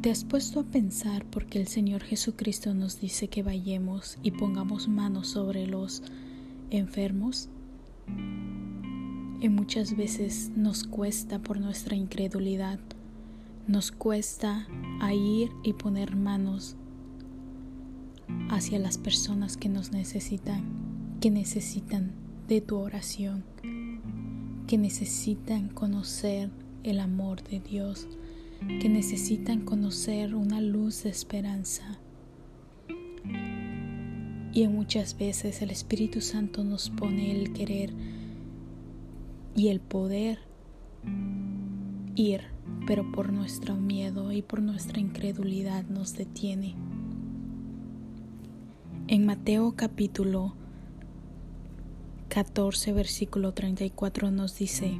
¿Te has puesto a pensar por qué el Señor Jesucristo nos dice que vayamos y pongamos manos sobre los enfermos? Y muchas veces nos cuesta por nuestra incredulidad, nos cuesta a ir y poner manos hacia las personas que nos necesitan, que necesitan de tu oración, que necesitan conocer el amor de Dios, que necesitan conocer una luz de esperanza. Y muchas veces el Espíritu Santo nos pone el querer y el poder ir, pero por nuestro miedo y por nuestra incredulidad nos detiene. En Mateo capítulo 14, versículo 34 nos dice,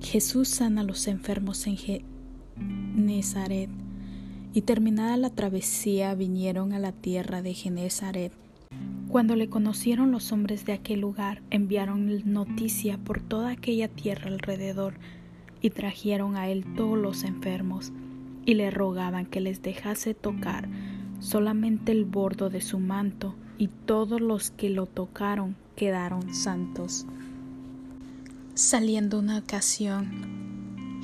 Jesús sana a los enfermos en Genezaret, y terminada la travesía vinieron a la tierra de Genezaret. Cuando le conocieron los hombres de aquel lugar, enviaron noticia por toda aquella tierra alrededor, y trajeron a él todos los enfermos, y le rogaban que les dejase tocar solamente el bordo de su manto, y todos los que lo tocaron quedaron santos. Saliendo una ocasión,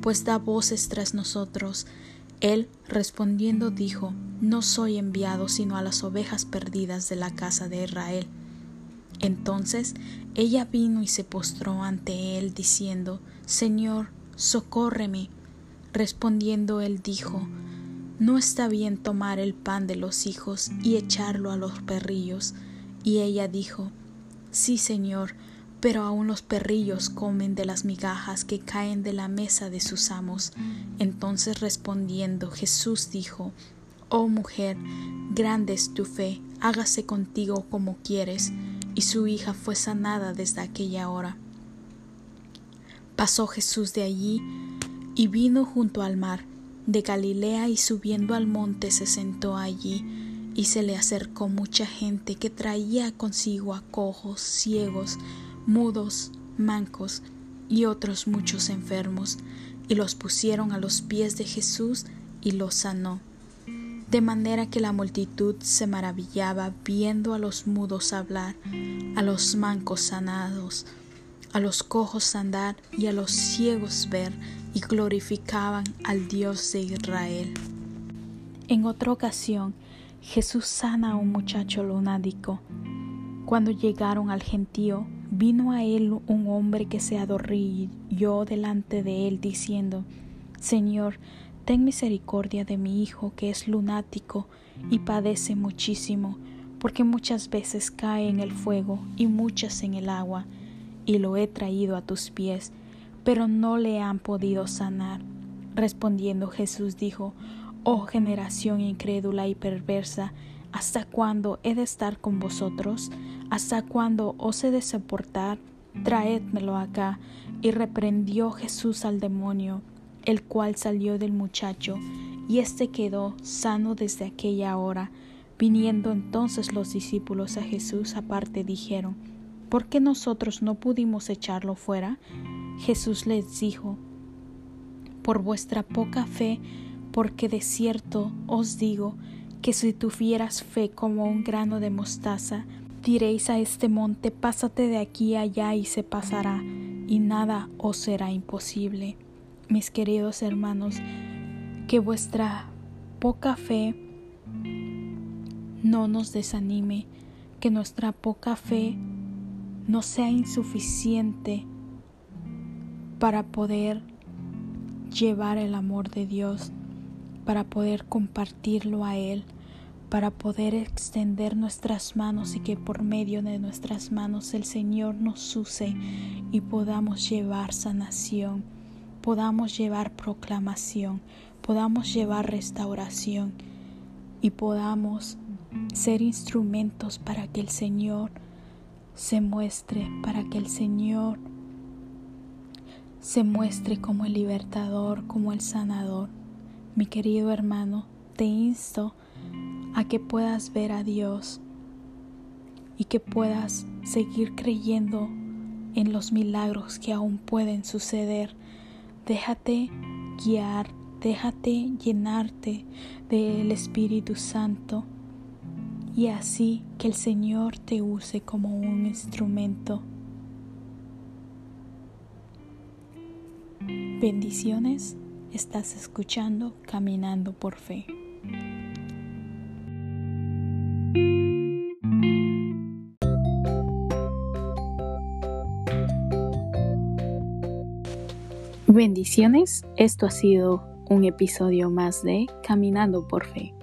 pues da voces tras nosotros. Él, respondiendo, dijo, No soy enviado sino a las ovejas perdidas de la casa de Israel. Entonces ella vino y se postró ante él, diciendo, Señor, socórreme. Respondiendo él dijo, no está bien tomar el pan de los hijos y echarlo a los perrillos. Y ella dijo, Sí, Señor, pero aun los perrillos comen de las migajas que caen de la mesa de sus amos. Entonces respondiendo Jesús dijo, Oh mujer, grande es tu fe, hágase contigo como quieres. Y su hija fue sanada desde aquella hora. Pasó Jesús de allí y vino junto al mar de Galilea y subiendo al monte se sentó allí y se le acercó mucha gente que traía consigo a cojos, ciegos, mudos, mancos y otros muchos enfermos, y los pusieron a los pies de Jesús y los sanó. De manera que la multitud se maravillaba viendo a los mudos hablar, a los mancos sanados, a los cojos andar y a los ciegos ver, y glorificaban al Dios de Israel. En otra ocasión, Jesús sana a un muchacho lunático. Cuando llegaron al gentío, vino a él un hombre que se adorrilló delante de él, diciendo, Señor, ten misericordia de mi hijo que es lunático y padece muchísimo, porque muchas veces cae en el fuego y muchas en el agua y lo he traído a tus pies, pero no le han podido sanar. Respondiendo Jesús dijo, Oh generación incrédula y perversa, ¿hasta cuándo he de estar con vosotros? ¿Hasta cuándo os he de soportar? Traédmelo acá. Y reprendió Jesús al demonio, el cual salió del muchacho, y éste quedó sano desde aquella hora. Viniendo entonces los discípulos a Jesús aparte dijeron, ¿por qué nosotros no pudimos echarlo fuera? Jesús les dijo, por vuestra poca fe, porque de cierto os digo que si tuvieras fe como un grano de mostaza, diréis a este monte, pásate de aquí allá y se pasará, y nada os será imposible. Mis queridos hermanos, que vuestra poca fe no nos desanime, que nuestra poca fe no sea insuficiente para poder llevar el amor de Dios, para poder compartirlo a Él, para poder extender nuestras manos y que por medio de nuestras manos el Señor nos use y podamos llevar sanación, podamos llevar proclamación, podamos llevar restauración. y podamos ser instrumentos para que el Señor se muestre, para que el Señor se muestre como el libertador, como el sanador. Mi querido hermano, te insto a que puedas ver a Dios y que puedas seguir creyendo en los milagros que aún pueden suceder. Déjate guiar, déjate llenarte del Espíritu Santo y así que el Señor te use como un instrumento. Bendiciones, estás escuchando Caminando por Fe. Bendiciones, esto ha sido un episodio más de Caminando por Fe.